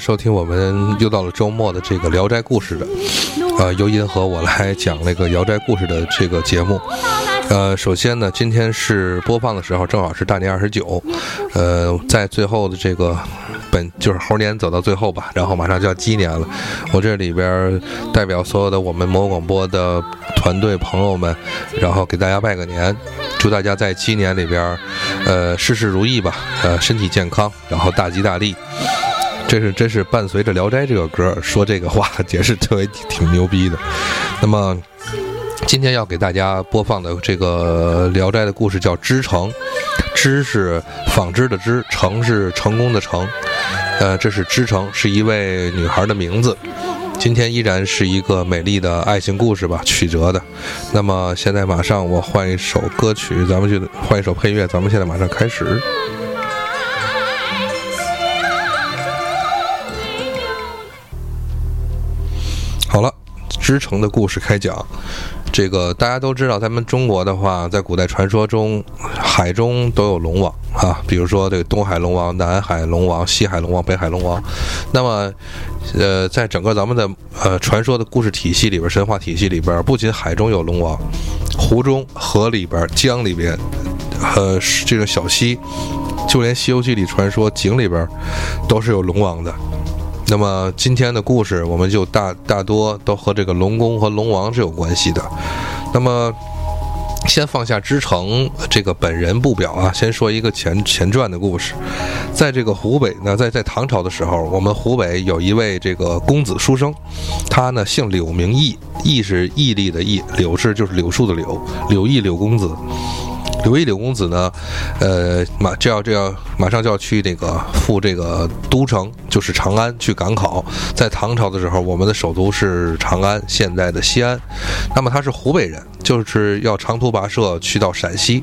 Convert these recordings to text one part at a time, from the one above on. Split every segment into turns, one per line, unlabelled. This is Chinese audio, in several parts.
收听我们又到了周末的这个《聊斋故事》的，呃，由银和我来讲那个《聊斋故事》的这个节目。呃，首先呢，今天是播放的时候，正好是大年二十九，呃，在最后的这个本就是猴年走到最后吧，然后马上就要鸡年了。我这里边代表所有的我们魔广播的团队朋友们，然后给大家拜个年，祝大家在鸡年里边，呃，事事如意吧，呃，身体健康，然后大吉大利。这是真是伴随着《聊斋》这个歌说这个话，也是特别挺牛逼的。那么。今天要给大家播放的这个《聊斋》的故事叫《织城》，织是纺织的织，成是成功的成。呃，这是织城，是一位女孩的名字。今天依然是一个美丽的爱情故事吧，曲折的。那么现在马上我换一首歌曲，咱们就换一首配乐，咱们现在马上开始。织城的故事开讲。这个大家都知道，咱们中国的话，在古代传说中，海中都有龙王啊，比如说这个东海龙王、南海龙王、西海龙王、北海龙王。那么，呃，在整个咱们的呃传说的故事体系里边、神话体系里边，不仅海中有龙王，湖中、河里边、江里边，呃，这个小溪，就连《西游记》里传说井里边，都是有龙王的。那么今天的故事，我们就大大多都和这个龙宫和龙王是有关系的。那么，先放下织城这个本人不表啊，先说一个前前传的故事。在这个湖北呢，在在唐朝的时候，我们湖北有一位这个公子书生，他呢姓柳，名毅，毅是毅力的毅，柳是就是柳树的柳，柳毅柳公子。刘毅柳公子呢，呃，马就要就要马上就要去那个赴这个都城，就是长安去赶考。在唐朝的时候，我们的首都是长安，现在的西安。那么他是湖北人，就是要长途跋涉去到陕西。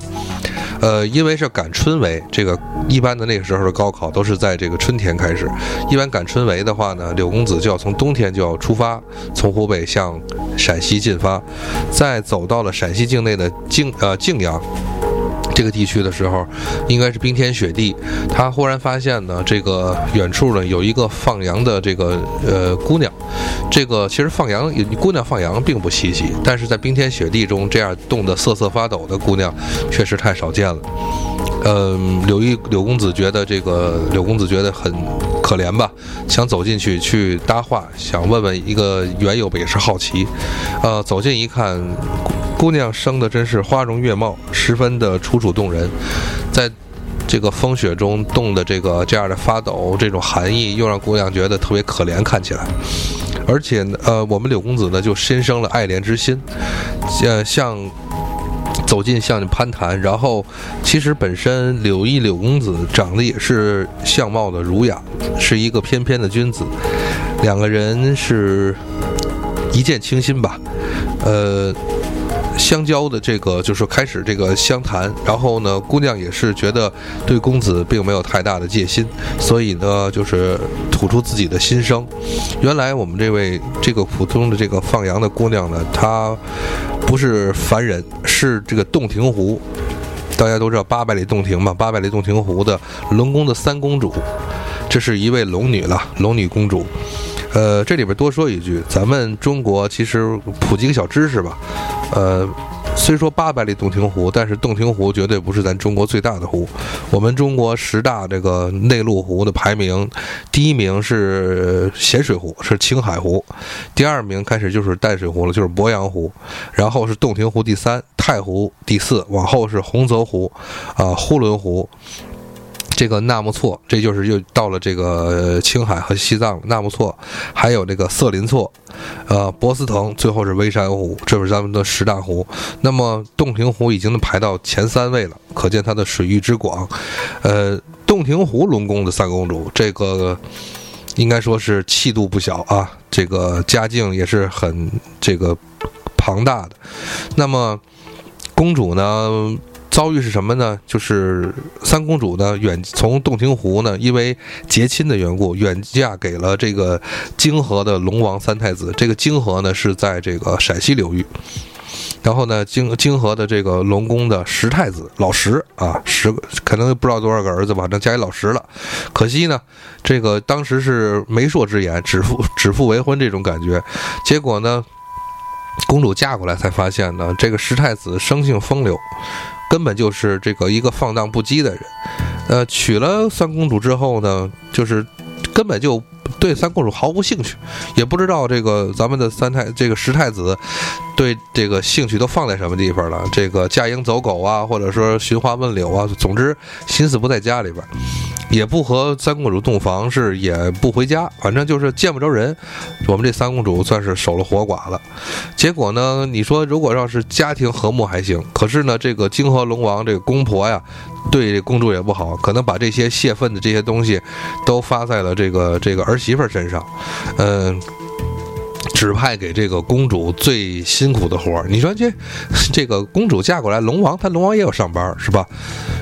呃，因为是赶春闱，这个一般的那个时候的高考都是在这个春天开始。一般赶春闱的话呢，柳公子就要从冬天就要出发，从湖北向陕西进发。在走到了陕西境内的泾呃泾阳。这个地区的时候，应该是冰天雪地。他忽然发现呢，这个远处呢有一个放羊的这个呃姑娘。这个其实放羊姑娘放羊并不稀奇，但是在冰天雪地中这样冻得瑟瑟发抖的姑娘，确实太少见了。嗯，柳一柳公子觉得这个柳公子觉得很可怜吧，想走进去去搭话，想问问一个缘由吧，也是好奇。呃，走近一看。姑娘生的真是花容月貌，十分的楚楚动人，在这个风雪中冻的这个这样的发抖，这种寒意又让姑娘觉得特别可怜，看起来。而且呃，我们柳公子呢就心生了爱怜之心，呃，向走近向你攀谈，然后其实本身柳毅柳公子长得也是相貌的儒雅，是一个翩翩的君子，两个人是一见倾心吧，呃。相交的这个就是开始这个相谈，然后呢，姑娘也是觉得对公子并没有太大的戒心，所以呢，就是吐出自己的心声。原来我们这位这个普通的这个放羊的姑娘呢，她不是凡人，是这个洞庭湖。大家都知道八百里洞庭嘛，八百里洞庭湖的龙宫的三公主，这是一位龙女了，龙女公主。呃，这里边多说一句，咱们中国其实普及个小知识吧。呃，虽说八百里洞庭湖，但是洞庭湖绝对不是咱中国最大的湖。我们中国十大这个内陆湖的排名，第一名是咸水湖，是青海湖；第二名开始就是淡水湖了，就是鄱阳湖；然后是洞庭湖第三，太湖第四，往后是洪泽湖，啊，呼伦湖。这个纳木错，这就是又到了这个青海和西藏。纳木错，还有这个色林错，呃，博斯腾，最后是微山湖，这是咱们的十大湖。那么洞庭湖已经排到前三位了，可见它的水域之广。呃，洞庭湖龙宫的三公主，这个应该说是气度不小啊，这个家境也是很这个庞大的。那么公主呢？遭遇是什么呢？就是三公主呢，远从洞庭湖呢，因为结亲的缘故，远嫁给了这个泾河的龙王三太子。这个泾河呢，是在这个陕西流域。然后呢，泾泾河的这个龙宫的十太子老十啊，十可能不知道多少个儿子吧，正加一老十了。可惜呢，这个当时是媒妁之言，指腹指腹为婚这种感觉。结果呢，公主嫁过来才发现呢，这个十太子生性风流，根本就是这个一个放荡不羁的人。呃，娶了三公主之后呢，就是根本就。对三公主毫无兴趣，也不知道这个咱们的三太这个十太子对这个兴趣都放在什么地方了。这个驾鹰走狗啊，或者说寻花问柳啊，总之心思不在家里边，也不和三公主洞房，是也不回家，反正就是见不着人。我们这三公主算是守了活寡了。结果呢，你说如果要是家庭和睦还行，可是呢，这个泾河龙王这个公婆呀。对公主也不好，可能把这些泄愤的这些东西，都发在了这个这个儿媳妇身上，嗯。指派给这个公主最辛苦的活儿，你说这这个公主嫁过来，龙王他龙王也有上班是吧？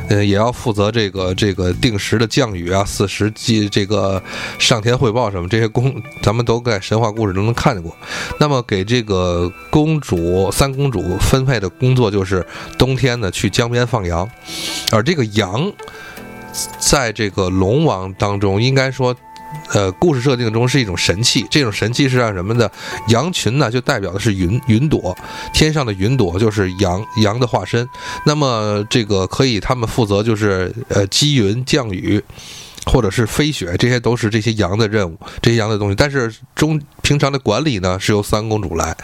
呃，也要负责这个这个定时的降雨啊，四时记这个上天汇报什么这些公，咱们都在神话故事中能看见过。那么给这个公主三公主分配的工作就是冬天呢去江边放羊，而这个羊在这个龙王当中应该说。呃，故事设定中是一种神器，这种神器是让什么的？羊群呢，就代表的是云云朵，天上的云朵就是羊羊的化身。那么这个可以，他们负责就是呃积云降雨，或者是飞雪，这些都是这些羊的任务，这些羊的东西。但是中平常的管理呢，是由三公主来，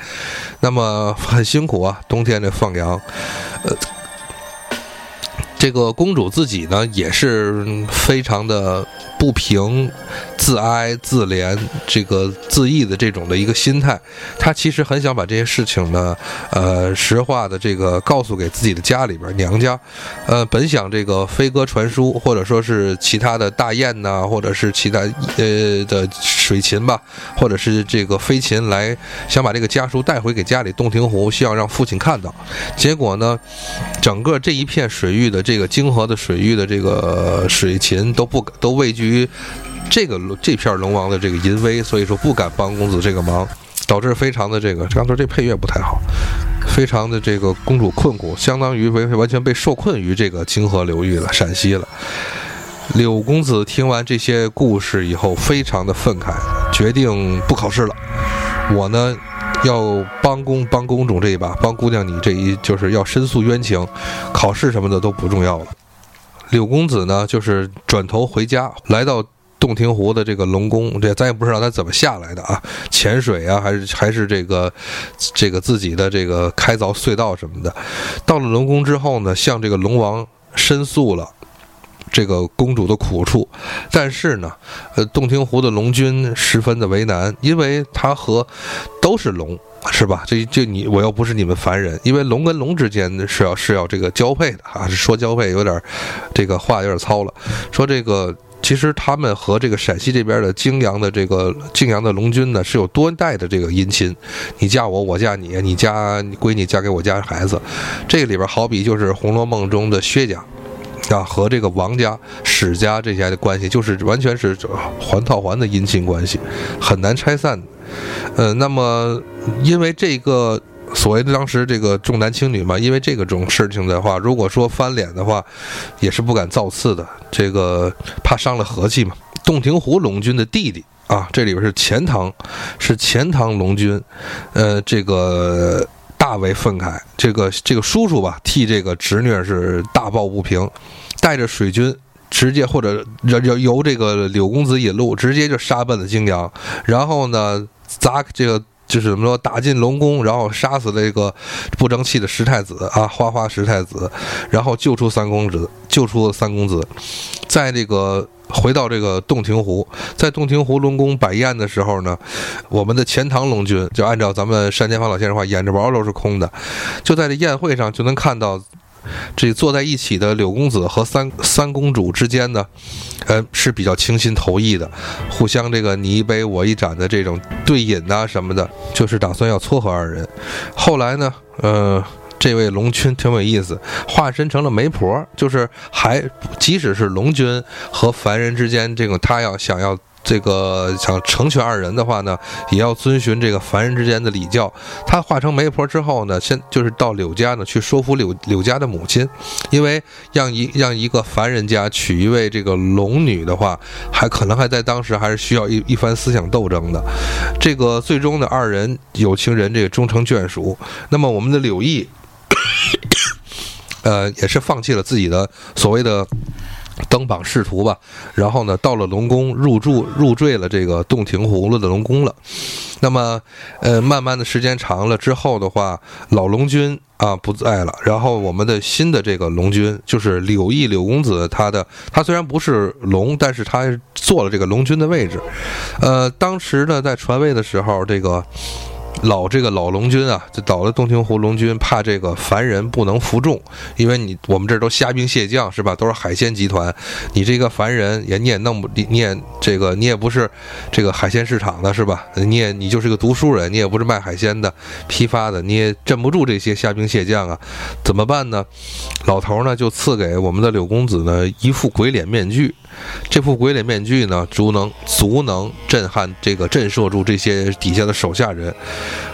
那么很辛苦啊，冬天的放羊，呃。这个公主自己呢，也是非常的不平、自哀、自怜、这个自缢的这种的一个心态。她其实很想把这些事情呢，呃，实话的这个告诉给自己的家里边娘家。呃，本想这个飞鸽传书，或者说是其他的大雁呐，或者是其他呃的水禽吧，或者是这个飞禽来，想把这个家书带回给家里洞庭湖，希望让父亲看到。结果呢，整个这一片水域的这。个泾河的水域的这个水禽都不都畏惧于这个这片龙王的这个淫威，所以说不敢帮公子这个忙，导致非常的这个刚才这配乐不太好，非常的这个公主困苦，相当于完完全被受困于这个泾河流域了，陕西了。柳公子听完这些故事以后，非常的愤慨，决定不考试了。我呢？要帮公帮公主这一把，帮姑娘你这一就是要申诉冤情，考试什么的都不重要了。柳公子呢，就是转头回家，来到洞庭湖的这个龙宫，这咱也不知道他怎么下来的啊，潜水啊，还是还是这个这个自己的这个开凿隧道什么的。到了龙宫之后呢，向这个龙王申诉了。这个公主的苦处，但是呢，呃，洞庭湖的龙君十分的为难，因为他和都是龙，是吧？这这你我又不是你们凡人，因为龙跟龙之间是要是要这个交配的啊，说交配有点这个话有点糙了。说这个其实他们和这个陕西这边的泾阳的这个泾阳的龙君呢是有多代的这个姻亲，你嫁我，我嫁你，你家闺女嫁给我家孩子，这个里边好比就是《红楼梦》中的薛家。啊，和这个王家、史家这些的关系，就是完全是环套环的姻亲关系，很难拆散。呃，那么因为这个所谓的当时这个重男轻女嘛，因为这个种事情的话，如果说翻脸的话，也是不敢造次的，这个怕伤了和气嘛。洞庭湖龙君的弟弟啊，这里边是钱塘，是钱塘龙君，呃，这个。大为愤慨，这个这个叔叔吧，替这个侄女是大抱不平，带着水军直接或者由由这个柳公子引路，直接就杀奔了泾阳，然后呢砸这个就是怎么说打进龙宫，然后杀死了这个不争气的石太子啊，花花石太子，然后救出三公子，救出三公子，在这个。回到这个洞庭湖，在洞庭湖龙宫摆宴的时候呢，我们的钱塘龙君就按照咱们单田芳老先生话，眼着毛都是空的。就在这宴会上，就能看到这坐在一起的柳公子和三三公主之间呢，呃是比较倾心投意的，互相这个你一杯我一盏的这种对饮呐什么的，就是打算要撮合二人。后来呢，呃。这位龙君挺有意思，化身成了媒婆，就是还即使是龙君和凡人之间，这个他要想要这个想成全二人的话呢，也要遵循这个凡人之间的礼教。他化成媒婆之后呢，先就是到柳家呢去说服柳柳家的母亲，因为让一让一个凡人家娶一位这个龙女的话，还可能还在当时还是需要一一番思想斗争的。这个最终呢，二人有情人这个终成眷属。那么我们的柳毅。呃，也是放弃了自己的所谓的登榜仕途吧，然后呢，到了龙宫入住入赘了这个洞庭湖了的龙宫了。那么，呃，慢慢的时间长了之后的话，老龙君啊不在了，然后我们的新的这个龙君就是柳毅柳公子，他的他虽然不是龙，但是他做了这个龙君的位置。呃，当时呢，在传位的时候，这个。老这个老龙君啊，就倒了洞庭湖龙君，怕这个凡人不能服众，因为你我们这都虾兵蟹将是吧？都是海鲜集团，你这个凡人也你也弄不你也这个你也不是这个海鲜市场的是吧？你也你就是个读书人，你也不是卖海鲜的批发的，你也镇不住这些虾兵蟹将啊，怎么办呢？老头呢就赐给我们的柳公子呢一副鬼脸面具。这副鬼脸面具呢，足能足能震撼这个震慑住这些底下的手下人，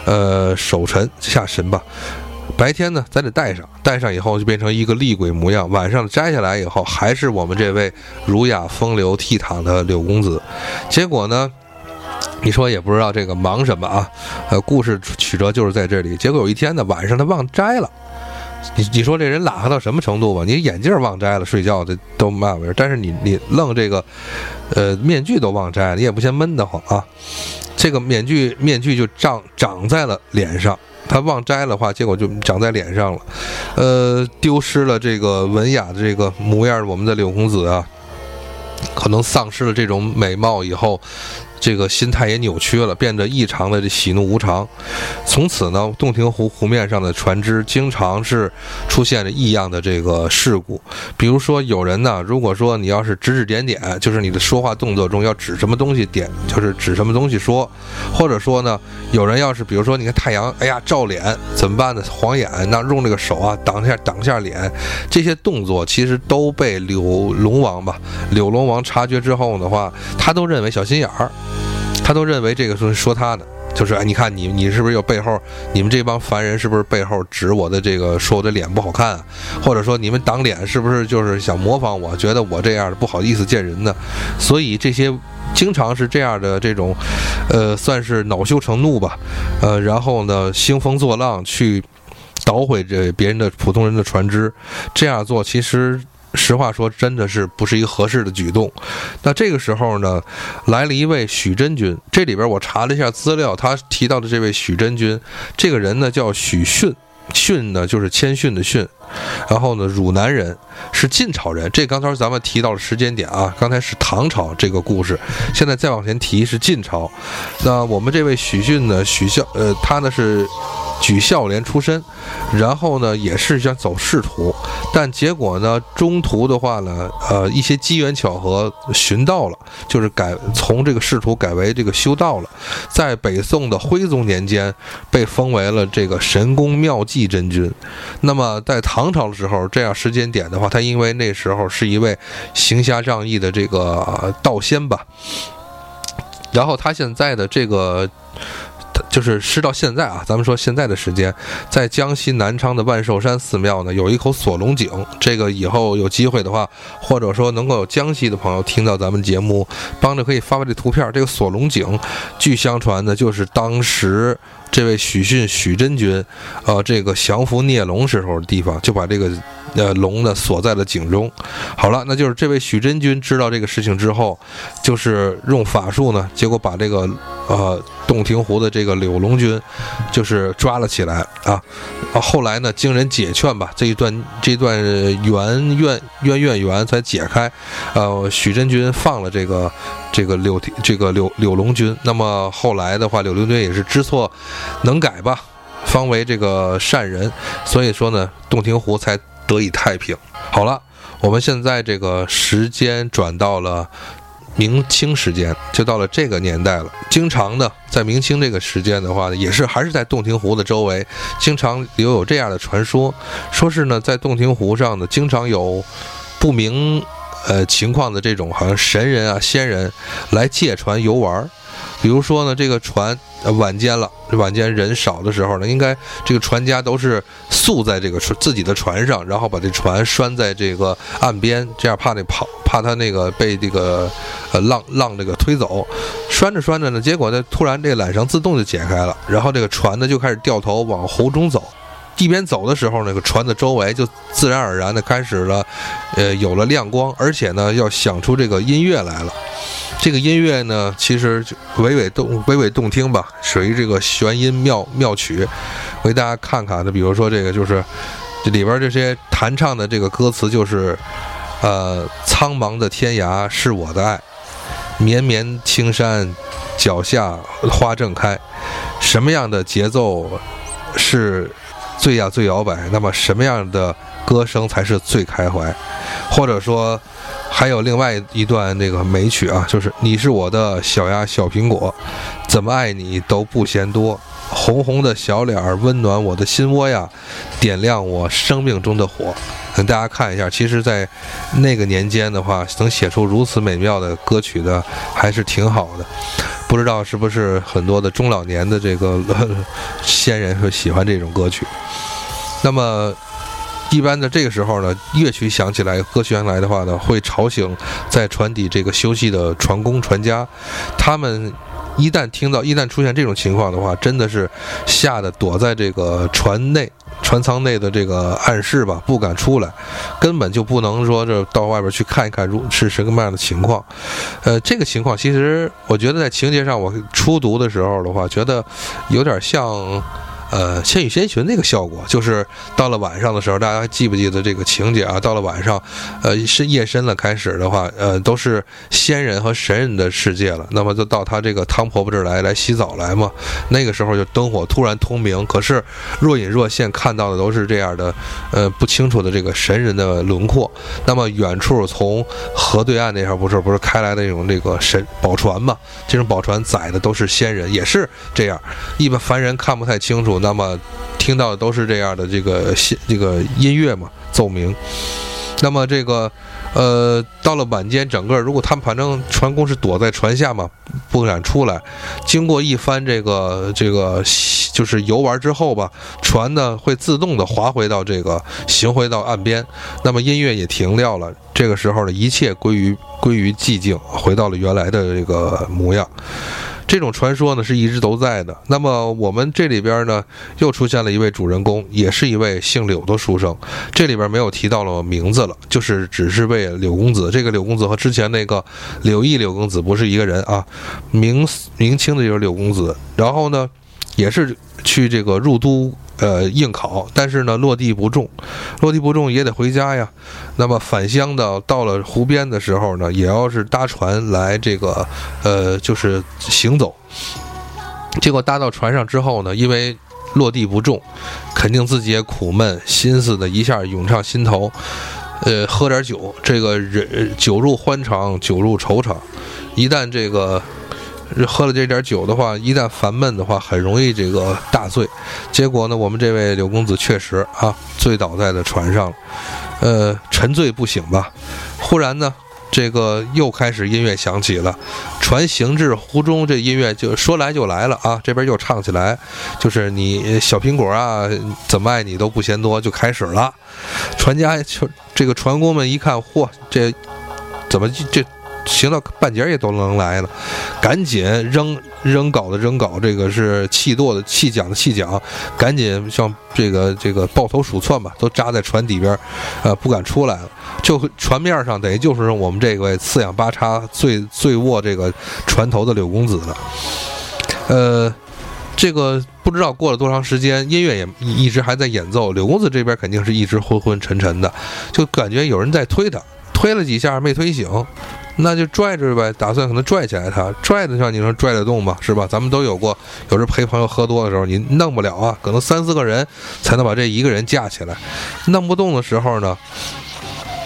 呃，守臣下神吧。白天呢，咱得戴上，戴上以后就变成一个厉鬼模样。晚上摘下来以后，还是我们这位儒雅风流倜傥的柳公子。结果呢，你说也不知道这个忙什么啊？呃，故事曲折就是在这里。结果有一天呢，晚上他忘摘了。你你说这人懒到什么程度吧？你眼镜忘摘了，睡觉的都嘛回事？但是你你愣这个，呃，面具都忘摘，你也不嫌闷得慌啊？这个面具面具就长长在了脸上，他忘摘的话，结果就长在脸上了，呃，丢失了这个文雅的这个模样，我们的柳公子啊，可能丧失了这种美貌以后。这个心态也扭曲了，变得异常的喜怒无常。从此呢，洞庭湖湖面上的船只经常是出现着异样的这个事故。比如说，有人呢，如果说你要是指指点点，就是你的说话动作中要指什么东西点，就是指什么东西说；或者说呢，有人要是比如说，你看太阳，哎呀照脸怎么办呢？晃眼，那用这个手啊挡一下挡一下脸，这些动作其实都被柳龙王吧，柳龙王察觉之后的话，他都认为小心眼儿。他都认为这个是说他的，就是哎，你看你你是不是有背后？你们这帮凡人是不是背后指我的这个，说我的脸不好看？或者说你们挡脸是不是就是想模仿我？觉得我这样的不好意思见人呢？所以这些经常是这样的这种，呃，算是恼羞成怒吧，呃，然后呢兴风作浪去捣毁这别人的普通人的船只，这样做其实。实话说，真的是不是一个合适的举动。那这个时候呢，来了一位许真君。这里边我查了一下资料，他提到的这位许真君，这个人呢叫许逊，逊呢就是谦逊的逊。然后呢，汝南人，是晋朝人。这刚才咱们提到了时间点啊，刚才是唐朝这个故事，现在再往前提是晋朝。那我们这位许逊呢，许孝，呃，他呢是。举孝廉出身，然后呢，也是想走仕途，但结果呢，中途的话呢，呃，一些机缘巧合寻道了，就是改从这个仕途改为这个修道了，在北宋的徽宗年间被封为了这个神功妙计真君。那么在唐朝的时候，这样时间点的话，他因为那时候是一位行侠仗义的这个道仙吧，然后他现在的这个。就是是到现在啊，咱们说现在的时间，在江西南昌的万寿山寺庙呢，有一口锁龙井。这个以后有机会的话，或者说能够有江西的朋友听到咱们节目，帮着可以发发这图片。这个锁龙井，据相传呢，就是当时。这位许逊许真君，呃，这个降服孽龙时候的地方，就把这个呃龙呢锁在了井中。好了，那就是这位许真君知道这个事情之后，就是用法术呢，结果把这个呃洞庭湖的这个柳龙君，就是抓了起来啊。后来呢，经人解劝吧，这一段这段缘怨冤怨缘才解开，呃，许真君放了这个。这个柳这个柳柳龙君，那么后来的话，柳龙君也是知错能改吧，方为这个善人，所以说呢，洞庭湖才得以太平。好了，我们现在这个时间转到了明清时间，就到了这个年代了。经常的，在明清这个时间的话呢，也是还是在洞庭湖的周围，经常留有这样的传说，说是呢，在洞庭湖上呢，经常有不明。呃情况的这种好像神人啊、仙人来借船游玩儿。比如说呢，这个船晚间了，晚间人少的时候呢，应该这个船家都是宿在这个自己的船上，然后把这船拴在这个岸边，这样怕那跑，怕他那个被这个呃浪浪这个推走。拴着拴着呢，结果呢，突然这缆绳自动就解开了，然后这个船呢就开始掉头往湖中走。一边走的时候，那个船的周围就自然而然的开始了，呃，有了亮光，而且呢，要响出这个音乐来了。这个音乐呢，其实娓娓动娓娓动听吧，属于这个玄音妙妙曲。我给大家看看，那比如说这个，就是这里边这些弹唱的这个歌词，就是呃，苍茫的天涯是我的爱，绵绵青山脚下花正开。什么样的节奏是？最呀最摇摆，那么什么样的歌声才是最开怀？或者说，还有另外一段那个美曲啊，就是你是我的小呀小苹果，怎么爱你都不嫌多，红红的小脸儿温暖我的心窝呀，点亮我生命中的火。跟大家看一下，其实，在那个年间的话，能写出如此美妙的歌曲的，还是挺好的。不知道是不是很多的中老年的这个 先人会喜欢这种歌曲。那么，一般的这个时候呢，乐曲响起来，歌曲响来的话呢，会吵醒在船底这个休息的船工、船家，他们。一旦听到，一旦出现这种情况的话，真的是吓得躲在这个船内、船舱内的这个暗室吧，不敢出来，根本就不能说这到外边去看一看，如是什么样的情况。呃，这个情况其实我觉得在情节上，我初读的时候的话，觉得有点像。呃，《千与千寻》那个效果，就是到了晚上的时候，大家记不记得这个情节啊？到了晚上，呃，是夜深了，开始的话，呃，都是仙人和神人的世界了。那么就到他这个汤婆婆这儿来，来洗澡来嘛。那个时候就灯火突然通明，可是若隐若现看到的都是这样的，呃，不清楚的这个神人的轮廓。那么远处从河对岸那边不是不是开来的那种这个神宝船嘛？这种宝船载的都是仙人，也是这样，一般凡人看不太清楚。那么，听到的都是这样的这个这个音乐嘛，奏鸣。那么这个，呃，到了晚间，整个如果他们反正船工是躲在船下嘛，不敢出来。经过一番这个这个就是游玩之后吧，船呢会自动的划回到这个行回到岸边。那么音乐也停掉了，这个时候呢，一切归于归于寂静，回到了原来的这个模样。这种传说呢是一直都在的。那么我们这里边呢又出现了一位主人公，也是一位姓柳的书生。这里边没有提到了名字了，就是只是为柳公子。这个柳公子和之前那个柳毅柳公子不是一个人啊，明明清的就是柳公子。然后呢，也是去这个入都。呃，应考，但是呢，落地不中，落地不中也得回家呀。那么返乡的到了湖边的时候呢，也要是搭船来这个，呃，就是行走。结果搭到船上之后呢，因为落地不中，肯定自己也苦闷，心思的一下涌上心头。呃，喝点酒，这个人酒入欢场，酒入愁场，一旦这个。喝了这点酒的话，一旦烦闷的话，很容易这个大醉。结果呢，我们这位柳公子确实啊，醉倒在了船上，呃，沉醉不醒吧。忽然呢，这个又开始音乐响起了，船行至湖中，这音乐就说来就来了啊。这边又唱起来，就是你小苹果啊，怎么爱你都不嫌多，就开始了。船家就这个船工们一看，嚯，这怎么这？行到半截也都能来了，赶紧扔扔镐的扔镐，这个是气舵的气桨的气桨，赶紧像这个这个抱头鼠窜吧，都扎在船底边，呃，不敢出来了。就船面上等于就是我们这位四仰八叉、醉醉卧这个船头的柳公子了。呃，这个不知道过了多长时间，音乐也一直还在演奏，柳公子这边肯定是一直昏昏沉沉的，就感觉有人在推他，推了几下没推醒。那就拽着呗，打算可能拽起来他，拽得上，你能拽得动吗？是吧？咱们都有过，有时陪朋友喝多的时候，你弄不了啊，可能三四个人才能把这一个人架起来。弄不动的时候呢，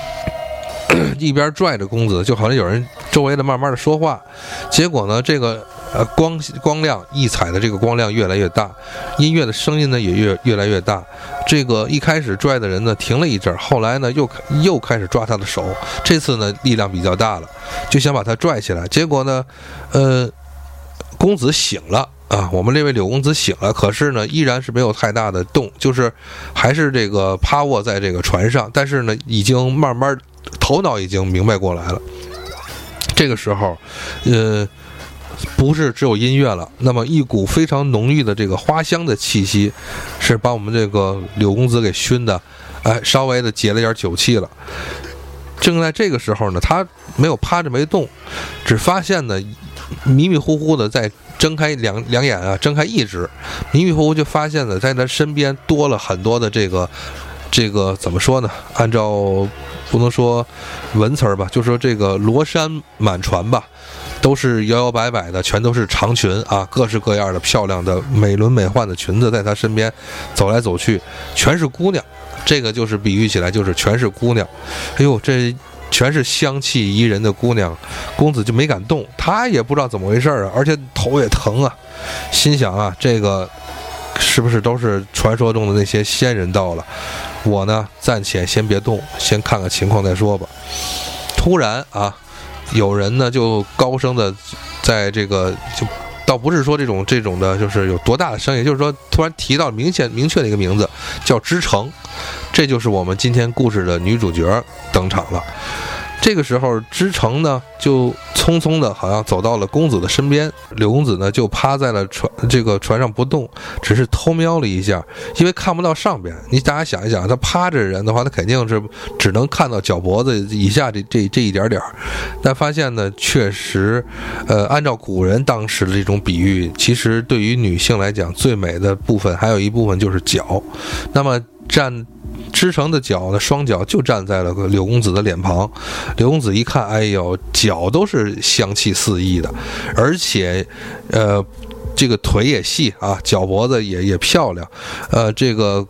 一边拽着公子，就好像有人周围的慢慢的说话。结果呢，这个呃，光光亮异彩的这个光亮越来越大，音乐的声音呢也越越来越大。这个一开始拽的人呢停了一阵，后来呢又又开始抓他的手，这次呢力量比较大了，就想把他拽起来。结果呢，呃，公子醒了啊，我们这位柳公子醒了，可是呢依然是没有太大的动，就是还是这个趴卧在这个船上，但是呢已经慢慢头脑已经明白过来了。这个时候，呃。不是只有音乐了，那么一股非常浓郁的这个花香的气息，是把我们这个柳公子给熏的，哎，稍微的解了点酒气了。正在这个时候呢，他没有趴着没动，只发现呢，迷迷糊糊的在睁开两两眼啊，睁开一只，迷迷糊糊就发现了，在他身边多了很多的这个这个怎么说呢？按照不能说文词儿吧，就说这个罗衫满船吧。都是摇摇摆摆的，全都是长裙啊，各式各样的漂亮的美轮美奂的裙子，在他身边走来走去，全是姑娘。这个就是比喻起来，就是全是姑娘。哎呦，这全是香气宜人的姑娘，公子就没敢动，他也不知道怎么回事啊，而且头也疼啊，心想啊，这个是不是都是传说中的那些仙人到了？我呢，暂且先别动，先看看情况再说吧。突然啊。有人呢，就高声的，在这个就，倒不是说这种这种的，就是有多大的声音，就是说突然提到明显明确的一个名字，叫知城，这就是我们今天故事的女主角登场了。这个时候，知成呢就匆匆的，好像走到了公子的身边。柳公子呢就趴在了船这个船上不动，只是偷瞄了一下，因为看不到上边。你大家想一想，他趴着人的话，他肯定是只能看到脚脖子以下这这这一点点儿。但发现呢，确实，呃，按照古人当时的这种比喻，其实对于女性来讲，最美的部分还有一部分就是脚。那么站。织成的脚的，双脚就站在了柳公子的脸庞。柳公子一看，哎呦，脚都是香气四溢的，而且，呃，这个腿也细啊，脚脖子也也漂亮，呃，这个。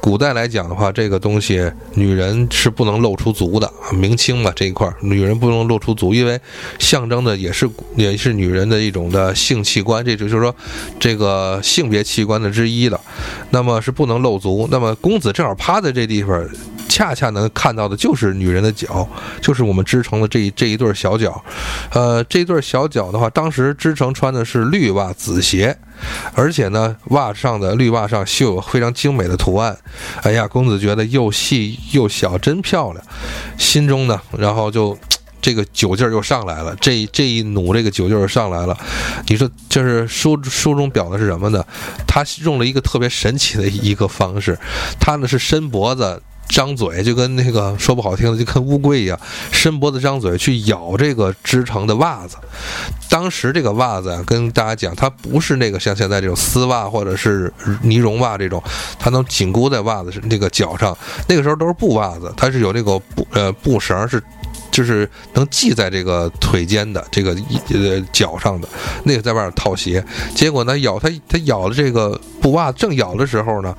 古代来讲的话，这个东西女人是不能露出足的。明清嘛这一块，女人不能露出足，因为象征的也是也是女人的一种的性器官，这就就是说这个性别器官的之一了。那么是不能露足。那么公子正好趴在这地方。恰恰能看到的就是女人的脚，就是我们织成的这一这一对小脚，呃，这一对小脚的话，当时织成穿的是绿袜紫鞋，而且呢，袜上的绿袜上绣有非常精美的图案。哎呀，公子觉得又细又小，真漂亮，心中呢，然后就 这个酒劲儿又上来了，这这一努，这个酒劲儿上来了。你说，就是书书中表的是什么呢？他用了一个特别神奇的一个方式，他呢是伸脖子。张嘴就跟那个说不好听的，就跟乌龟一样，伸脖子张嘴去咬这个织成的袜子。当时这个袜子啊，跟大家讲，它不是那个像现在这种丝袜或者是尼绒袜这种，它能紧箍在袜子那个脚上。那个时候都是布袜子，它是有那个布呃布绳是。就是能系在这个腿间的这个呃脚上的那个在外面套鞋，结果呢咬他他咬了这个布袜，正咬的时候呢，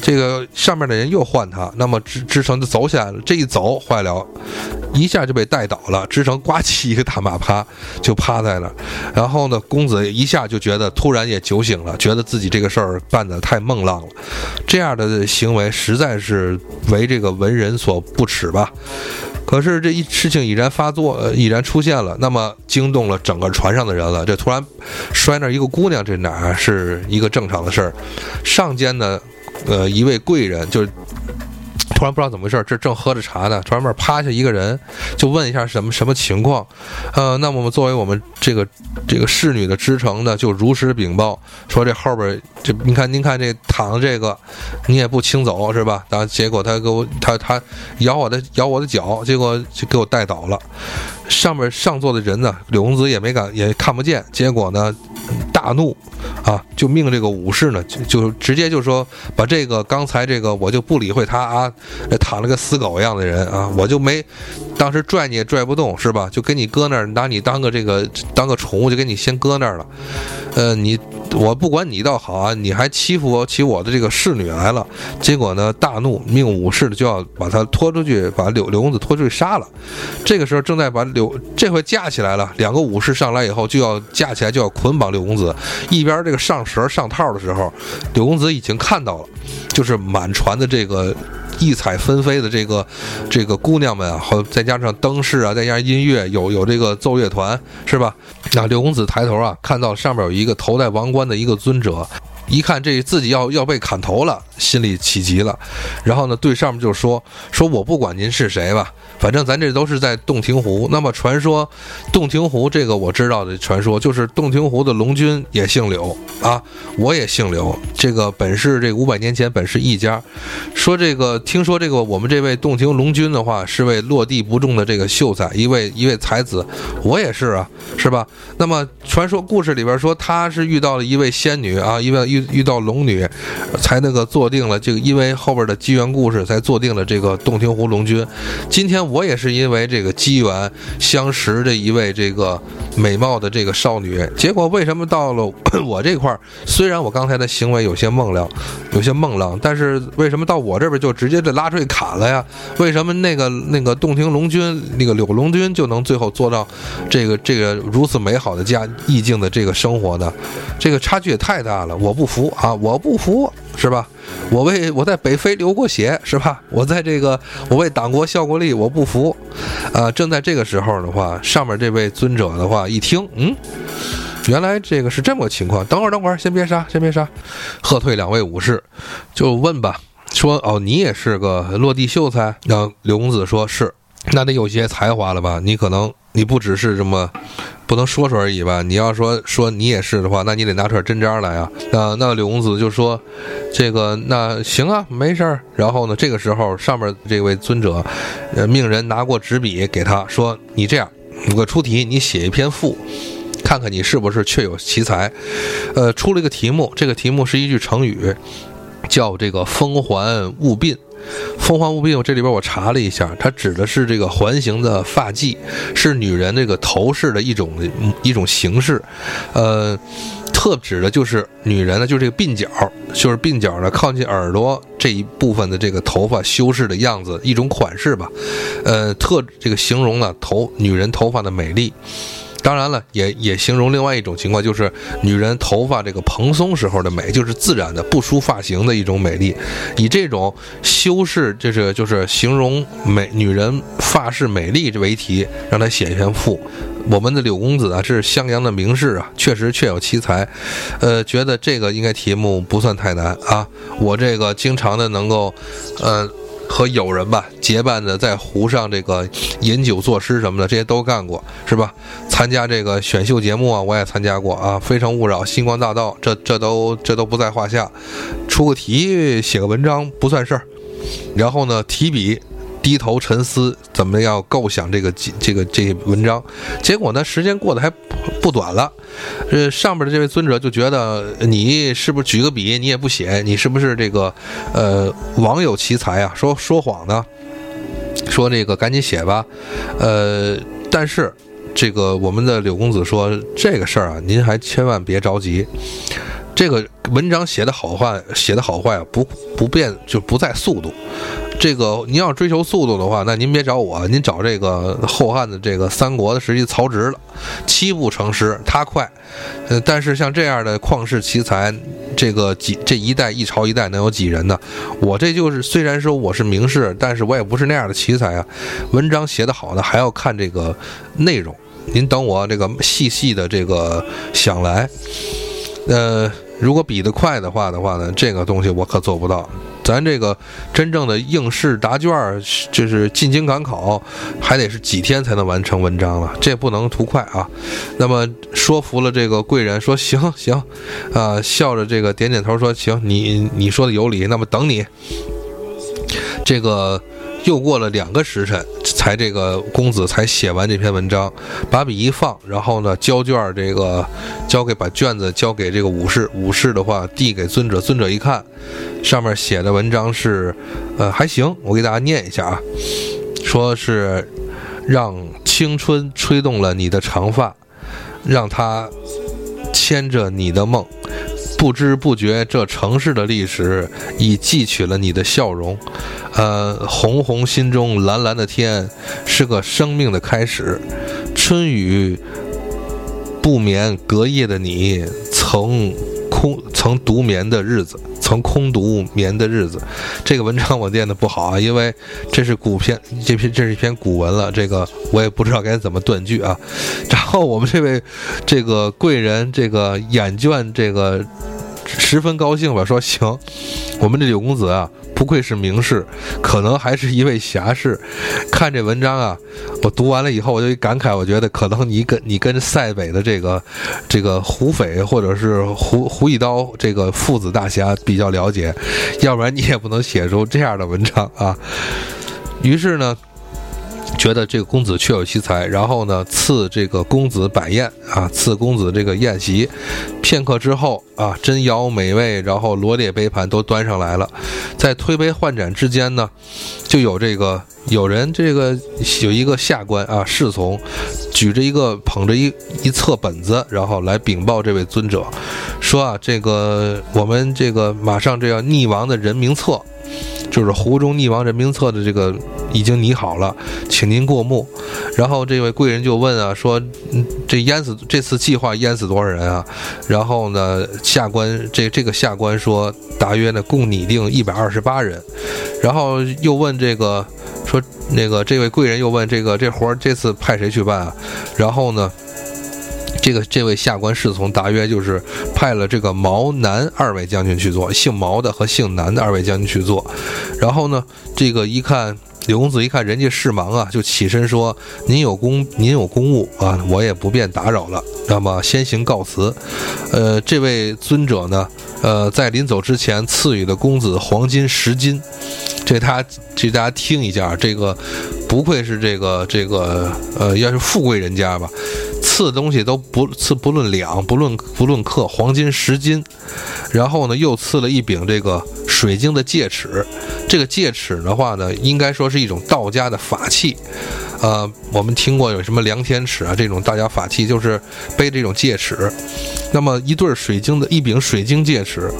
这个上面的人又换他，那么支支撑就走起来了，这一走坏了，一下就被带倒了，支撑呱唧一个大马趴就趴在那，然后呢公子一下就觉得突然也酒醒了，觉得自己这个事儿办得太梦浪了，这样的行为实在是为这个文人所不耻吧。可是这一事情已然发作，已然出现了，那么惊动了整个船上的人了。这突然摔那一个姑娘，这哪是一个正常的事儿？上间呢，呃，一位贵人就。突然不知道怎么回事，这正喝着茶呢，突然面趴下一个人，就问一下什么什么情况。呃，那么我们作为我们这个这个侍女的支撑呢，就如实禀报说这后边这你看您看这躺的这个，你也不清走是吧？然后结果他给我他他咬我的咬我的脚，结果就给我带倒了。上面上座的人呢，柳公子也没敢也看不见，结果呢大怒。啊，就命这个武士呢，就就直接就说，把这个刚才这个我就不理会他啊，躺了个死狗一样的人啊，我就没当时拽你也拽不动，是吧？就给你搁那儿，拿你当个这个当个宠物，就给你先搁那儿了。呃，你我不管你倒好啊，你还欺负起我的这个侍女来了。结果呢，大怒，命武士就要把他拖出去，把柳柳公子拖出去杀了。这个时候正在把柳这回架起来了，两个武士上来以后就要架起来，就要捆绑柳公子。一边这个上绳上套的时候，柳公子已经看到了，就是满船的这个。异彩纷飞的这个这个姑娘们啊，和再加上灯饰啊，再加上音乐，有有这个奏乐团，是吧？那柳公子抬头啊，看到上面有一个头戴王冠的一个尊者，一看这自己要要被砍头了，心里起急了。然后呢，对上面就说：“说我不管您是谁吧。”反正咱这都是在洞庭湖。那么传说，洞庭湖这个我知道的传说，就是洞庭湖的龙君也姓柳啊，我也姓柳。这个本是这五百年前本是一家。说这个听说这个我们这位洞庭龙君的话，是位落地不中的这个秀才，一位一位才子。我也是啊，是吧？那么传说故事里边说他是遇到了一位仙女啊，一位遇遇到龙女，才那个坐定了这个，因为后边的机缘故事才坐定了这个洞庭湖龙君。今天。我也是因为这个机缘相识的一位这个美貌的这个少女，结果为什么到了 我这块儿？虽然我刚才的行为有些梦了，有些梦浪，但是为什么到我这边就直接就拉出去砍了呀？为什么那个那个洞庭龙君那个柳龙君就能最后做到这个这个如此美好的家意境的这个生活呢？这个差距也太大了，我不服啊！我不服。是吧？我为我在北非流过血，是吧？我在这个我为党国效过力，我不服。啊，正在这个时候的话，上面这位尊者的话一听，嗯，原来这个是这么个情况。等会儿，等会儿，先别杀，先别杀。喝退两位武士，就问吧，说哦，你也是个落地秀才？让刘公子说是，那得有些才华了吧？你可能你不只是这么。不能说说而已吧？你要说说你也是的话，那你得拿出点真章来啊！那那柳公子就说：“这个那行啊，没事儿。”然后呢，这个时候上面这位尊者，呃，命人拿过纸笔给他说：“你这样，我出题，你写一篇赋，看看你是不是确有奇才。”呃，出了一个题目，这个题目是一句成语，叫这个“风环物鬓”。风环无鬓，这里边我查了一下，它指的是这个环形的发髻，是女人这个头饰的一种一种形式，呃，特指的就是女人呢，就这个鬓角，就是鬓角呢靠近耳朵这一部分的这个头发修饰的样子，一种款式吧，呃，特这个形容了头女人头发的美丽。当然了，也也形容另外一种情况，就是女人头发这个蓬松时候的美，就是自然的不梳发型的一种美丽。以这种修饰，就是就是形容美女人发饰美丽这为题，让他写一篇赋。我们的柳公子啊，是襄阳的名士啊，确实确有奇才。呃，觉得这个应该题目不算太难啊。我这个经常的能够，呃。和友人吧结伴的在湖上这个饮酒作诗什么的，这些都干过，是吧？参加这个选秀节目啊，我也参加过啊，《非诚勿扰》《星光大道》，这这都这都不在话下。出个题写个文章不算事儿，然后呢，提笔。低头沉思，怎么要构想这个这个这文章？结果呢，时间过得还不短了。呃，上边的这位尊者就觉得你是不是举个笔，你也不写，你是不是这个呃枉有奇才啊？说说谎呢？说这个赶紧写吧。呃，但是这个我们的柳公子说这个事儿啊，您还千万别着急。这个文章写的好坏，写的好坏啊，不不变就不在速度。这个您要追求速度的话，那您别找我，您找这个后汉的这个三国的时期曹植了，七步成诗，他快。呃，但是像这样的旷世奇才，这个几这一代一朝一代能有几人呢？我这就是虽然说我是名士，但是我也不是那样的奇才啊。文章写得好呢，还要看这个内容。您等我这个细细的这个想来。呃，如果比得快的话的话呢，这个东西我可做不到。咱这个真正的应试答卷儿，就是进京赶考，还得是几天才能完成文章了，这不能图快啊。那么说服了这个贵人，说行行，啊，笑着这个点点头说行，你你说的有理。那么等你，这个。又过了两个时辰，才这个公子才写完这篇文章，把笔一放，然后呢交卷，这个交给把卷子交给这个武士，武士的话递给尊者，尊者一看，上面写的文章是，呃还行，我给大家念一下啊，说是，让青春吹动了你的长发，让它牵着你的梦。不知不觉，这城市的历史已记取了你的笑容。呃，红红心中，蓝蓝的天，是个生命的开始。春雨不眠隔夜的你，曾空曾独眠的日子，成空读眠的日子。这个文章我念的不好啊，因为这是古篇，这篇这是一篇古文了，这个我也不知道该怎么断句啊。然后我们这位这个贵人，这个眼倦，这个。十分高兴吧？说行，我们这柳公子啊，不愧是名士，可能还是一位侠士。看这文章啊，我读完了以后，我就一感慨，我觉得可能你跟你跟塞北的这个这个胡斐或者是胡胡一刀这个父子大侠比较了解，要不然你也不能写出这样的文章啊。于是呢。觉得这个公子确有其才，然后呢，赐这个公子摆宴啊，赐公子这个宴席。片刻之后啊，珍肴美味，然后罗列杯盘都端上来了。在推杯换盏之间呢，就有这个有人这个有一个下官啊，侍从举着一个捧着一一册本子，然后来禀报这位尊者，说啊，这个我们这个马上这要溺亡的人名册。就是湖中溺亡人名册的这个已经拟好了，请您过目。然后这位贵人就问啊，说这淹死这次计划淹死多少人啊？然后呢，下官这这个下官说，大约呢共拟定一百二十八人。然后又问这个说那个这位贵人又问这个这活儿这次派谁去办啊？然后呢？这个这位下官侍从大约就是派了这个毛南二位将军去做，姓毛的和姓南的二位将军去做。然后呢，这个一看柳公子一看人家事忙啊，就起身说：“您有公您有公务啊，我也不便打扰了，那么先行告辞。”呃，这位尊者呢，呃，在临走之前赐予的公子黄金十斤，这他这大家听一下，这个不愧是这个这个呃，要是富贵人家吧。赐东西都不赐，不论两，不论不论克，黄金十斤，然后呢，又赐了一柄这个水晶的戒尺。这个戒尺的话呢，应该说是一种道家的法器。呃，我们听过有什么量天尺啊，这种大家法器就是背这种戒尺。那么一对水晶的一柄水晶戒尺，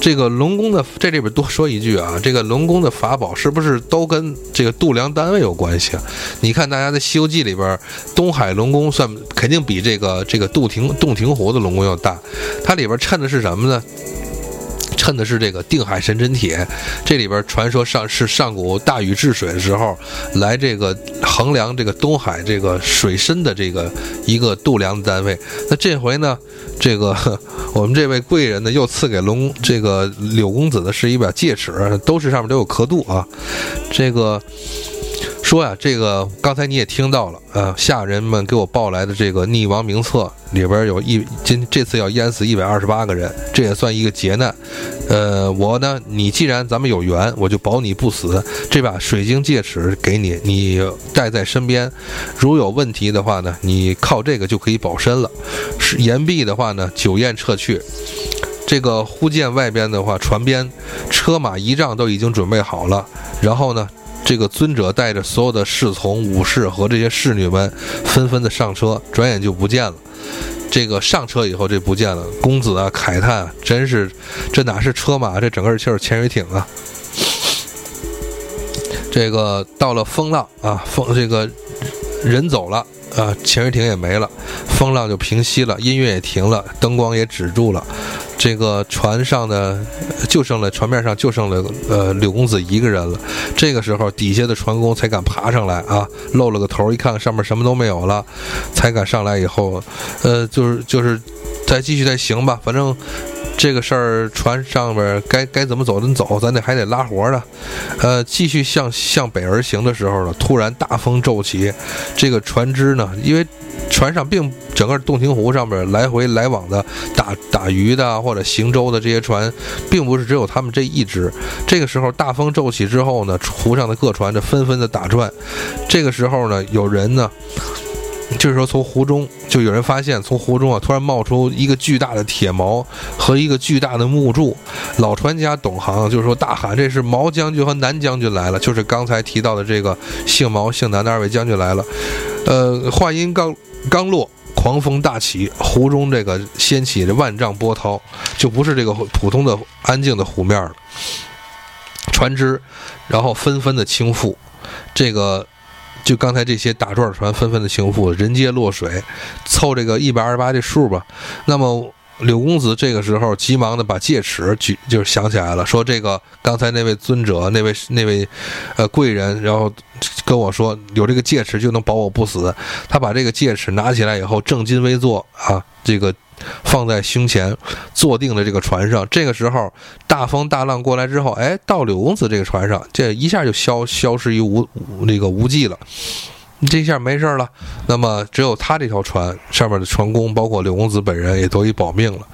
这个龙宫的这里边多说一句啊，这个龙宫的法宝是不是都跟这个度量单位有关系啊？你看大家在《西游记》里边，东海龙宫算肯定比这个这个洞庭洞庭湖的龙宫要大，它里边衬的是什么呢？恨的是这个定海神针铁，这里边传说上是上古大禹治水的时候来这个衡量这个东海这个水深的这个一个度量的单位。那这回呢，这个 我们这位贵人呢又赐给龙这个柳公子的是一把戒尺，都是上面都有刻度啊，这个。说呀，这个刚才你也听到了，呃，下人们给我报来的这个溺亡名册里边有一今这次要淹死一百二十八个人，这也算一个劫难。呃，我呢，你既然咱们有缘，我就保你不死。这把水晶戒尺给你，你带在身边，如有问题的话呢，你靠这个就可以保身了。是岩壁的话呢，酒宴撤去。这个忽见外边的话，船边车马仪仗都已经准备好了，然后呢。这个尊者带着所有的侍从、武士和这些侍女们，纷纷的上车，转眼就不见了。这个上车以后，这不见了。公子啊，慨叹，真是，这哪是车马，这整个就是潜水艇啊！这个到了风浪啊，风这个人走了啊，潜水艇也没了，风浪就平息了，音乐也停了，灯光也止住了。这个船上的就剩了船面上就剩了呃柳公子一个人了。这个时候底下的船工才敢爬上来啊，露了个头，一看上面什么都没有了，才敢上来。以后，呃，就是就是再继续再行吧，反正这个事儿船上边该该怎么走怎么走，咱得还得拉活的。呃，继续向向北而行的时候呢，突然大风骤起，这个船只呢，因为。船上并整个洞庭湖上面来回来往的打打鱼的或者行舟的这些船，并不是只有他们这一只。这个时候大风骤起之后呢，湖上的各船就纷纷的打转。这个时候呢，有人呢这时候从湖中就有人发现，从湖中啊突然冒出一个巨大的铁矛和一个巨大的木柱。老船家董航就是说大喊：“这是毛将军和南将军来了，就是刚才提到的这个姓毛姓南的二位将军来了。”呃，话音刚刚落，狂风大起，湖中这个掀起这万丈波涛，就不是这个普通的安静的湖面了。船只，然后纷纷的倾覆，这个。就刚才这些大转船纷纷的倾覆，人皆落水，凑这个一百二十八这数吧。那么柳公子这个时候急忙的把戒尺举，就是想起来了，说这个刚才那位尊者，那位那位呃贵人，然后跟我说有这个戒尺就能保我不死。他把这个戒尺拿起来以后，正襟危坐啊，这个。放在胸前，坐定了这个船上。这个时候，大风大浪过来之后，哎，到柳公子这个船上，这一下就消消失于无那个无际了。这下没事了。那么，只有他这条船上面的船工，包括柳公子本人，也都已保命了。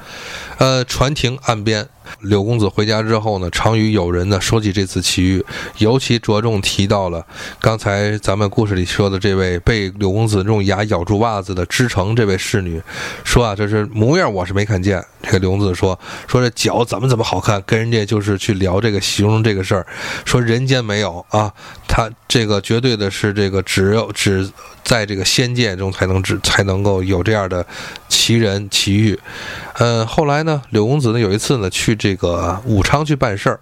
呃，船停岸边。柳公子回家之后呢，常与友人呢说起这次奇遇，尤其着重提到了刚才咱们故事里说的这位被柳公子用牙咬住袜子的织成这位侍女，说啊，这是模样我是没看见。这个柳公子说说这脚怎么怎么好看，跟人家就是去聊这个形容这个事儿，说人间没有啊，他这个绝对的是这个只有只在这个仙界中才能只才能够有这样的奇人奇遇。呃，后来呢，柳公子呢有一次呢去这个武昌去办事儿，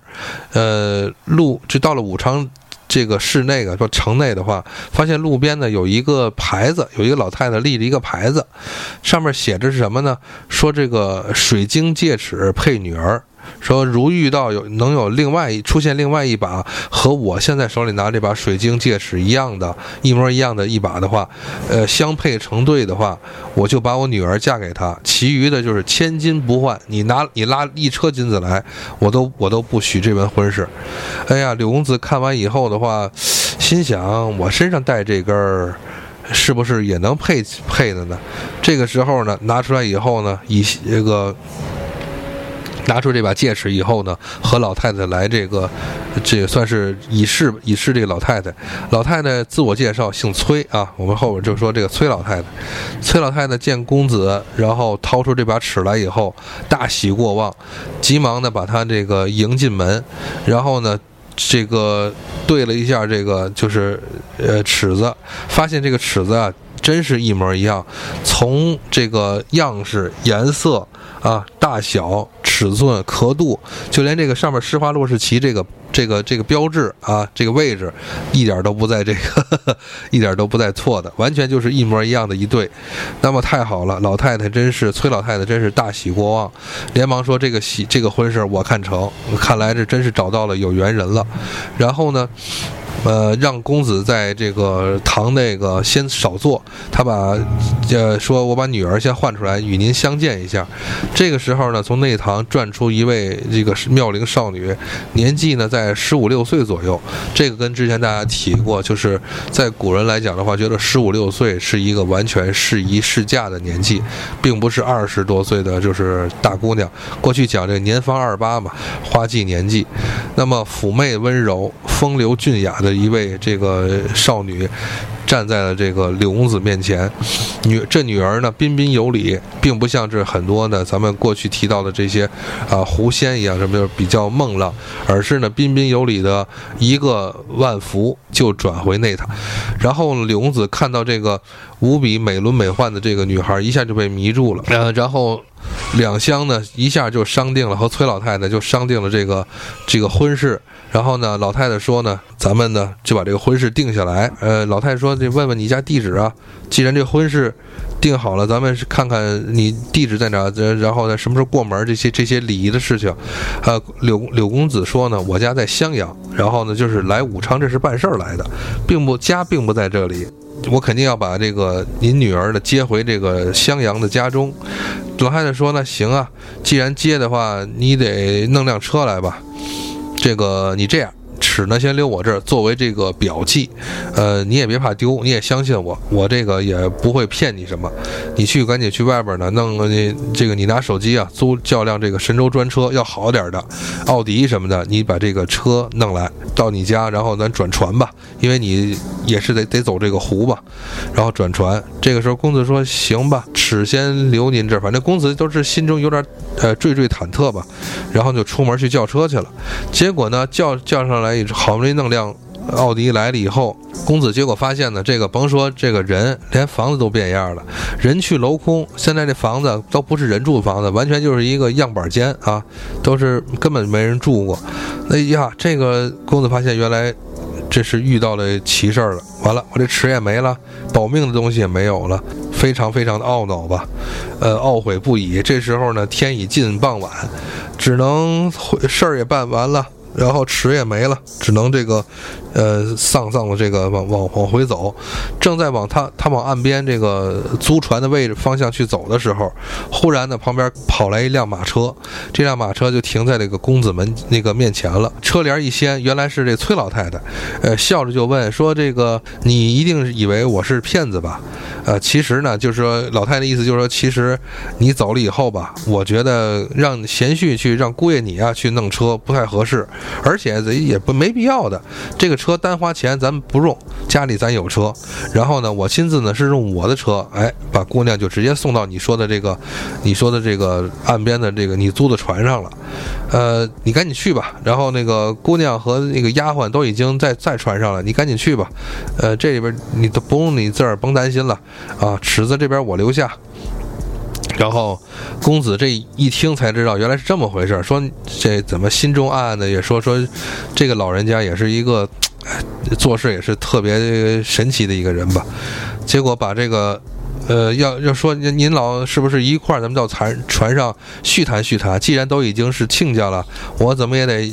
呃，路就到了武昌这个市内个说城内的话，发现路边呢有一个牌子，有一个老太太立着一个牌子，上面写着是什么呢？说这个水晶戒尺配女儿。说，如遇到有能有另外出现另外一把和我现在手里拿这把水晶戒尺一样的、一模一样的一把的话，呃，相配成对的话，我就把我女儿嫁给他，其余的就是千金不换。你拿你拉一车金子来，我都我都不许这门婚事。哎呀，柳公子看完以后的话，心想：我身上带这根儿，是不是也能配配的呢？这个时候呢，拿出来以后呢，以这个。拿出这把戒尺以后呢，和老太太来这个，这也算是以示以示这个老太太。老太太自我介绍，姓崔啊。我们后边就说这个崔老太太。崔老太太见公子，然后掏出这把尺来以后，大喜过望，急忙的把他这个迎进门，然后呢，这个对了一下这个就是呃尺子，发现这个尺子啊，真是一模一样，从这个样式、颜色啊、大小。尺寸、刻度，就连这个上面施华洛世奇这个、这个、这个标志啊，这个位置，一点都不在这个，一点都不在错的，完全就是一模一样的一对。那么太好了，老太太真是崔老太太真是大喜过望，连忙说这个喜这个婚事我看成，看来这真是找到了有缘人了。然后呢？呃，让公子在这个堂那个先少坐，他把，呃，说我把女儿先换出来与您相见一下。这个时候呢，从内堂转出一位这个妙龄少女，年纪呢在十五六岁左右。这个跟之前大家提过，就是在古人来讲的话，觉得十五六岁是一个完全适宜试嫁的年纪，并不是二十多岁的就是大姑娘。过去讲这个年方二八嘛，花季年纪。那么妩媚温柔、风流俊雅的。一位这个少女站在了这个柳公子面前，女这女儿呢彬彬有礼，并不像这很多呢咱们过去提到的这些啊狐仙一样，什么就是比较梦浪，而是呢彬彬有礼的一个万福就转回内堂，然后柳公子看到这个无比美轮美奂的这个女孩，一下就被迷住了，呃，然后两相呢一下就商定了，和崔老太太就商定了这个这个婚事。然后呢，老太太说呢，咱们呢就把这个婚事定下来。呃，老太太说，得问问你家地址啊。既然这婚事定好了，咱们看看你地址在哪，然后呢什么时候过门，这些这些礼仪的事情。呃，柳柳公子说呢，我家在襄阳，然后呢就是来武昌，这是办事儿来的，并不家并不在这里。我肯定要把这个您女儿的接回这个襄阳的家中。老太太说那，行啊，既然接的话，你得弄辆车来吧。这个你这样，尺尺呢先留我这儿作为这个表记，呃，你也别怕丢，你也相信我，我这个也不会骗你什么。你去赶紧去外边呢，弄个你这个你拿手机啊租叫辆这个神州专车，要好点的，奥迪什么的，你把这个车弄来到你家，然后咱转船吧，因为你也是得得走这个湖吧，然后转船。这个时候公子说行吧，尺先留您这儿，反正公子都是心中有点呃惴惴忐忑吧，然后就出门去叫车去了。结果呢叫叫上来一，好不容易弄辆。奥迪来了以后，公子结果发现呢，这个甭说这个人，连房子都变样了，人去楼空。现在这房子都不是人住的房子，完全就是一个样板间啊，都是根本没人住过。哎呀，这个公子发现原来这是遇到了奇事儿了。完了，我这尺也没了，保命的东西也没有了，非常非常的懊恼吧，呃，懊悔不已。这时候呢，天已近傍晚，只能 事儿也办完了。然后池也没了，只能这个，呃，丧丧的这个往往往回走。正在往他他往岸边这个租船的位置方向去走的时候，忽然呢，旁边跑来一辆马车，这辆马车就停在这个公子门那个面前了。车帘一掀，原来是这崔老太太，呃，笑着就问说：“这个你一定以为我是骗子吧？”呃，其实呢，就是说老太太意思就是说，其实你走了以后吧，我觉得让贤婿去让姑爷你啊去弄车不太合适。而且也不没必要的，这个车单花钱，咱们不用，家里咱有车。然后呢，我亲自呢是用我的车，哎，把姑娘就直接送到你说的这个，你说的这个岸边的这个你租的船上了。呃，你赶紧去吧。然后那个姑娘和那个丫鬟都已经在在船上了，你赶紧去吧。呃，这里边你都不用你自个儿甭担心了啊，尺子这边我留下。然后，公子这一听才知道原来是这么回事。说这怎么心中暗暗的也说说，这个老人家也是一个做事也是特别神奇的一个人吧。结果把这个，呃，要要说您您老是不是一块儿咱们到船船上叙谈叙谈？既然都已经是亲家了，我怎么也得。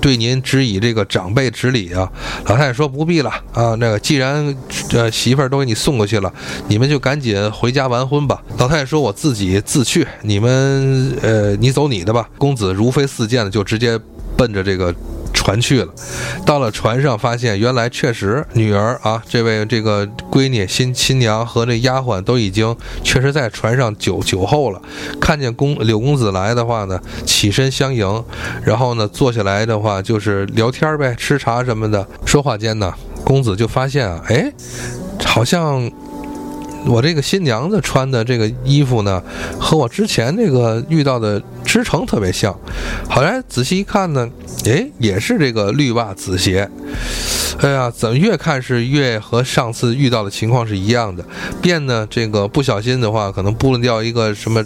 对您只以这个长辈之礼啊，老太太说不必了啊。那个既然呃媳妇儿都给你送过去了，你们就赶紧回家完婚吧。老太太说我自己自去，你们呃你走你的吧。公子如飞似箭的就直接奔着这个。船去了，到了船上，发现原来确实女儿啊，这位这个闺女、新新娘和这丫鬟都已经确实在船上酒酒后了。看见公柳公子来的话呢，起身相迎，然后呢坐下来的话就是聊天呗，吃茶什么的。说话间呢，公子就发现啊，哎，好像。我这个新娘子穿的这个衣服呢，和我之前那个遇到的织成特别像。后来仔细一看呢，哎，也是这个绿袜子鞋。哎呀，怎么越看是越和上次遇到的情况是一样的？变呢，这个不小心的话，可能拨了掉一个什么。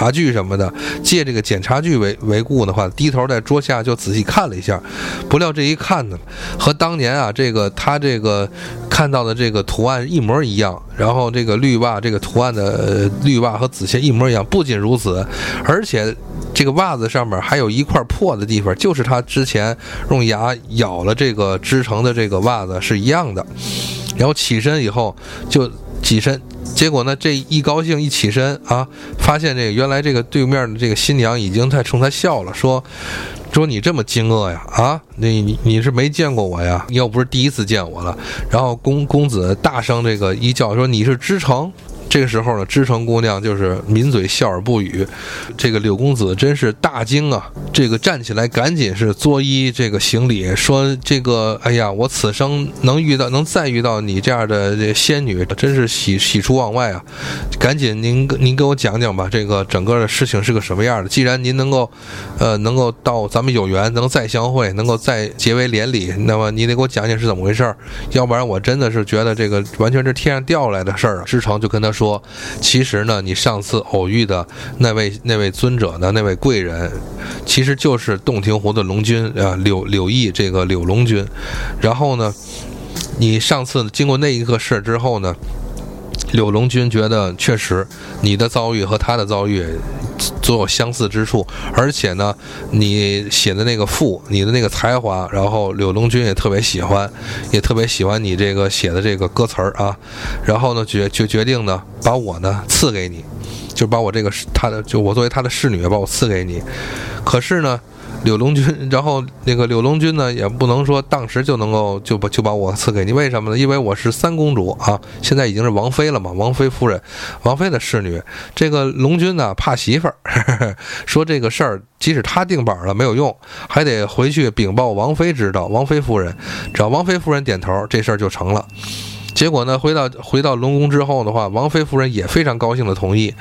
茶具什么的，借这个检茶具为为故的话，低头在桌下就仔细看了一下，不料这一看呢，和当年啊这个他这个看到的这个图案一模一样，然后这个绿袜这个图案的绿袜和紫鞋一模一样。不仅如此，而且这个袜子上面还有一块破的地方，就是他之前用牙咬了这个织成的这个袜子是一样的。然后起身以后就起身。结果呢？这一高兴一起身啊，发现这个原来这个对面的这个新娘已经在冲他笑了，说：“说你这么惊愕呀？啊，你你是没见过我呀？你又不是第一次见我了。”然后公公子大声这个一叫说：“你是知成。”这个时候呢，织城姑娘就是抿嘴笑而不语。这个柳公子真是大惊啊！这个站起来，赶紧是作揖，这个行礼，说：“这个，哎呀，我此生能遇到，能再遇到你这样的这仙女，真是喜喜出望外啊！赶紧，您您给我讲讲吧，这个整个的事情是个什么样的？既然您能够，呃，能够到咱们有缘，能再相会，能够再结为连理，那么你得给我讲讲是怎么回事儿，要不然我真的是觉得这个完全是天上掉下来的事儿啊！”织城就跟他说。说，其实呢，你上次偶遇的那位那位尊者呢，那位贵人，其实就是洞庭湖的龙君啊，柳柳毅这个柳龙君。然后呢，你上次经过那一个事之后呢，柳龙君觉得确实你的遭遇和他的遭遇。总有相似之处，而且呢，你写的那个赋，你的那个才华，然后柳龙君也特别喜欢，也特别喜欢你这个写的这个歌词儿啊，然后呢决就决定呢把我呢赐给你，就把我这个他的就我作为他的侍女把我赐给你，可是呢，柳龙君，然后那个柳龙君呢，也不能说当时就能够就把就把我赐给你，为什么呢？因为我是三公主啊，现在已经是王妃了嘛，王妃夫人，王妃的侍女。这个龙君呢，怕媳妇儿，说这个事儿，即使他定板了没有用，还得回去禀报王妃知道，王妃夫人，只要王妃夫人点头，这事儿就成了。结果呢，回到回到龙宫之后的话，王妃夫人也非常高兴的同意。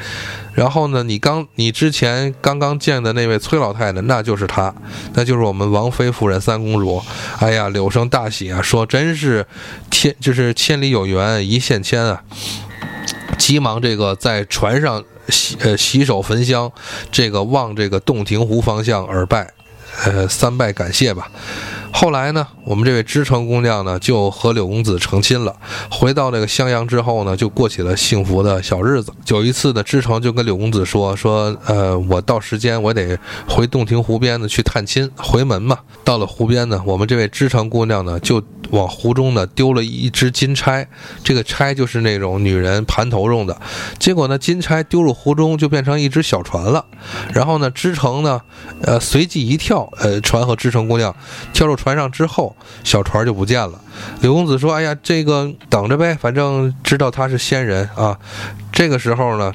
然后呢，你刚你之前刚刚见的那位崔老太太，那就是她，那就是我们王妃夫人三公主。哎呀，柳生大喜啊，说真是天，就是千里有缘一线牵啊！急忙这个在船上洗呃洗手焚香，这个望这个洞庭湖方向而拜，呃三拜感谢吧。后来呢，我们这位织城姑娘呢，就和柳公子成亲了。回到那个襄阳之后呢，就过起了幸福的小日子。有一次呢，织城就跟柳公子说：“说，呃，我到时间我得回洞庭湖边呢去探亲，回门嘛。到了湖边呢，我们这位织城姑娘呢，就往湖中呢丢了一只金钗。这个钗就是那种女人盘头用的。结果呢，金钗丢入湖中，就变成一只小船了。然后呢，织成呢，呃，随即一跳，呃，船和织成姑娘跳入。”船上之后，小船就不见了。柳公子说：“哎呀，这个等着呗，反正知道他是仙人啊。”这个时候呢，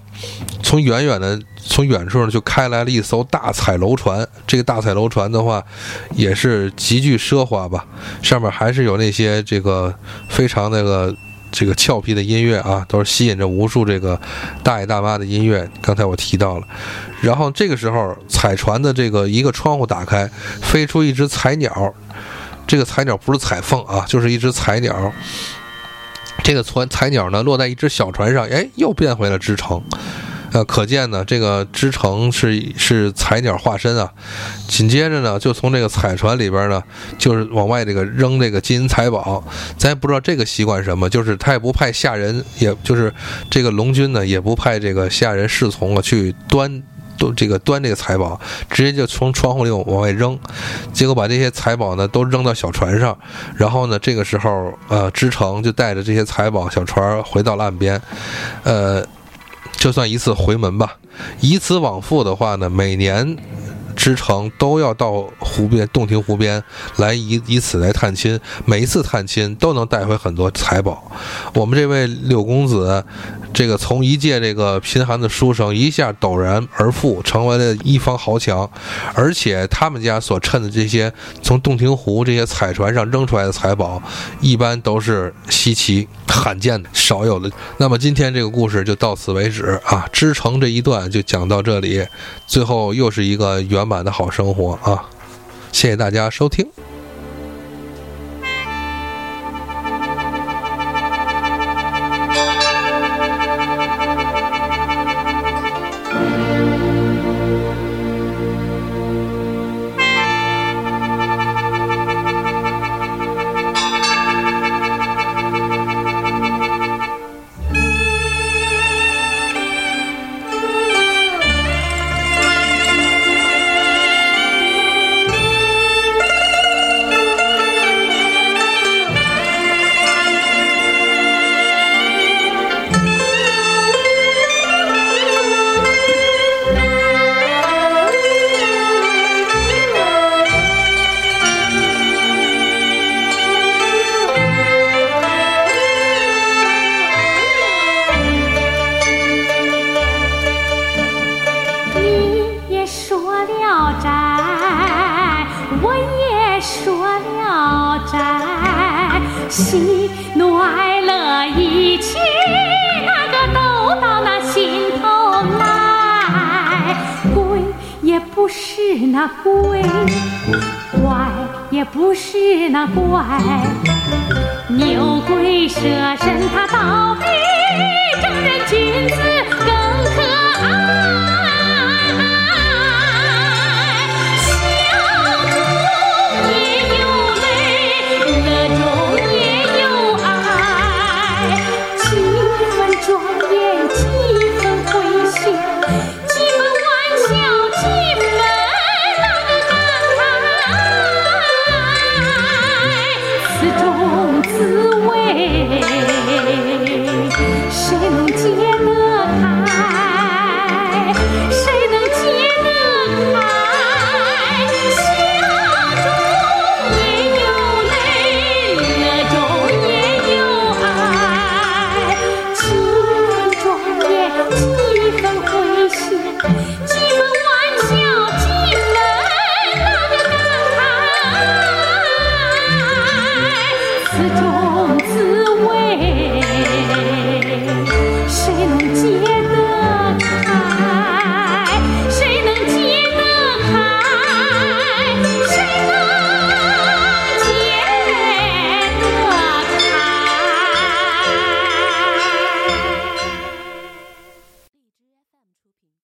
从远远的从远处就开来了一艘大彩楼船。这个大彩楼船的话，也是极具奢华吧，上面还是有那些这个非常那个。这个俏皮的音乐啊，都是吸引着无数这个大爷大妈的音乐。刚才我提到了，然后这个时候彩船的这个一个窗户打开，飞出一只彩鸟。这个彩鸟不是彩凤啊，就是一只彩鸟。这个船彩鸟呢落在一只小船上，哎，又变回了织城。呃，可见呢，这个织城是是彩鸟化身啊。紧接着呢，就从这个彩船里边呢，就是往外这个扔这个金银财宝。咱也不知道这个习惯什么，就是他也不派下人，也就是这个龙军呢，也不派这个下人侍从啊去端都这个端这个财宝，直接就从窗户里往外扔。结果把这些财宝呢都扔到小船上，然后呢，这个时候呃，织城就带着这些财宝小船回到了岸边，呃。就算一次回门吧，以此往复的话呢，每年。织城都要到湖边洞庭湖边来以以此来探亲，每一次探亲都能带回很多财宝。我们这位柳公子，这个从一介这个贫寒的书生，一下陡然而富，成为了一方豪强。而且他们家所趁的这些从洞庭湖这些彩船上扔出来的财宝，一般都是稀奇罕见的、少有的。那么今天这个故事就到此为止啊，织城这一段就讲到这里，最后又是一个圆满。的好生活啊！谢谢大家收听。
不是那鬼，怪也不是那怪。牛鬼蛇神他倒比正人君子更可爱。